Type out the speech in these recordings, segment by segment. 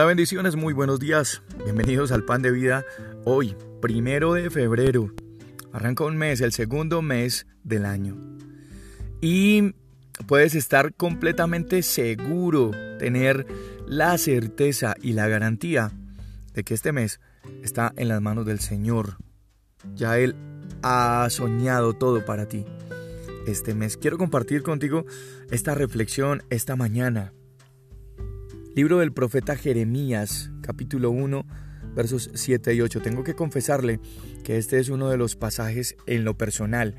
Hola bendiciones, muy buenos días. Bienvenidos al Pan de Vida. Hoy, primero de febrero, arranca un mes, el segundo mes del año. Y puedes estar completamente seguro, tener la certeza y la garantía de que este mes está en las manos del Señor. Ya Él ha soñado todo para ti. Este mes quiero compartir contigo esta reflexión esta mañana Libro del profeta Jeremías, capítulo 1, versos 7 y 8. Tengo que confesarle que este es uno de los pasajes en lo personal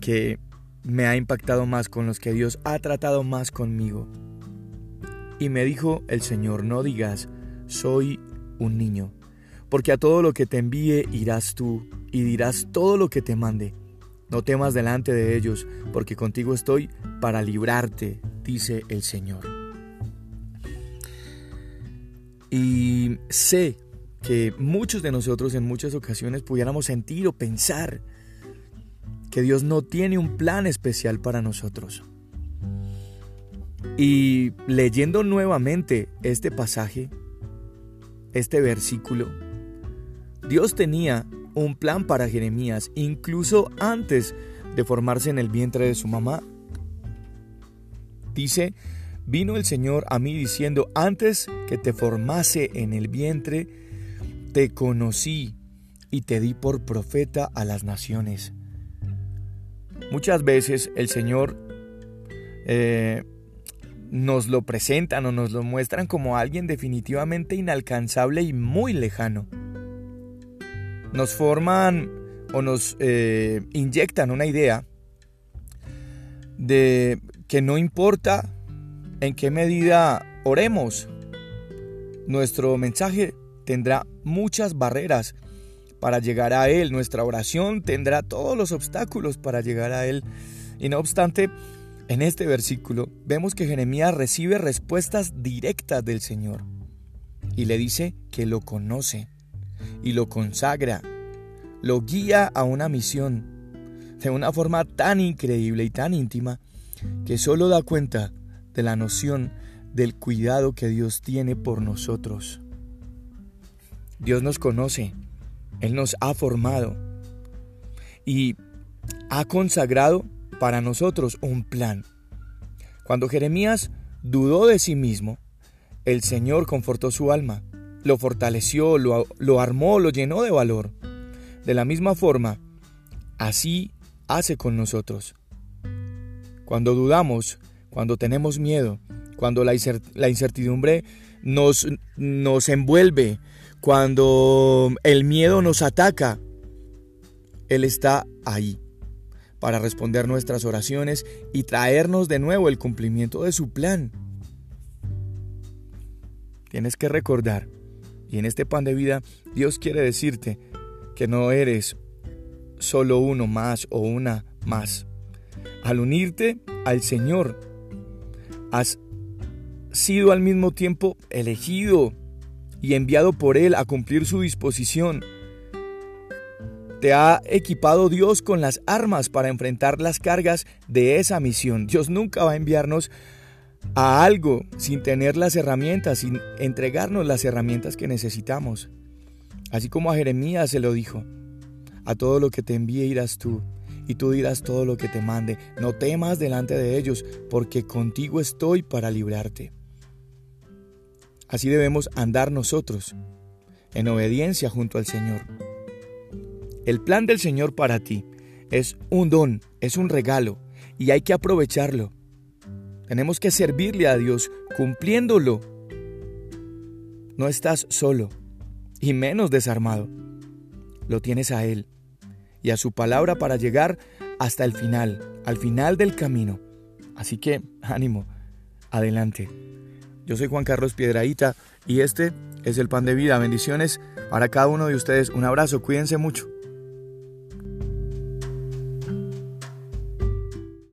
que me ha impactado más, con los que Dios ha tratado más conmigo. Y me dijo el Señor, no digas, soy un niño, porque a todo lo que te envíe irás tú y dirás todo lo que te mande. No temas delante de ellos, porque contigo estoy para librarte, dice el Señor. Y sé que muchos de nosotros en muchas ocasiones pudiéramos sentir o pensar que Dios no tiene un plan especial para nosotros. Y leyendo nuevamente este pasaje, este versículo, Dios tenía un plan para Jeremías incluso antes de formarse en el vientre de su mamá. Dice Vino el Señor a mí diciendo, antes que te formase en el vientre, te conocí y te di por profeta a las naciones. Muchas veces el Señor eh, nos lo presentan o nos lo muestran como alguien definitivamente inalcanzable y muy lejano. Nos forman o nos eh, inyectan una idea de que no importa en qué medida oremos. Nuestro mensaje tendrá muchas barreras para llegar a Él. Nuestra oración tendrá todos los obstáculos para llegar a Él. Y no obstante, en este versículo vemos que Jeremías recibe respuestas directas del Señor y le dice que lo conoce y lo consagra, lo guía a una misión de una forma tan increíble y tan íntima que solo da cuenta de la noción del cuidado que Dios tiene por nosotros. Dios nos conoce, Él nos ha formado y ha consagrado para nosotros un plan. Cuando Jeremías dudó de sí mismo, el Señor confortó su alma, lo fortaleció, lo, armó, lo llenó de valor. De la misma forma, así hace con nosotros. Cuando dudamos, cuando tenemos miedo, cuando la incertidumbre nos, nos envuelve, cuando el miedo nos ataca, Él está ahí para responder nuestras oraciones y traernos de nuevo el cumplimiento de su plan. Tienes que recordar, y en este pan de vida Dios quiere decirte que no eres solo uno más o una más. Al unirte al Señor, has sido al mismo tiempo elegido y enviado por Él a cumplir su disposición. Te ha equipado Dios con las armas para enfrentar las cargas de esa misión. Dios nunca va a enviarnos a algo sin tener las herramientas, sin entregarnos las herramientas que necesitamos. Así como a Jeremías se lo dijo, a todo lo que te envíe irás tú y tú dirás todo lo que te mande. No temas delante de ellos, porque contigo estoy para librarte. Así debemos andar nosotros, en obediencia junto al Señor. El plan del Señor para ti es un don, es un regalo, y hay que aprovecharlo. Tenemos que servirle a Dios cumpliéndolo. No estás solo, y menos desarmado. Lo tienes a Él y a su palabra para llegar hasta el final, al final del camino. Así que ánimo, adelante. Yo soy Juan Carlos Piedraíta y este es el pan de vida. Bendiciones para cada uno de ustedes. Un abrazo, cuídense mucho.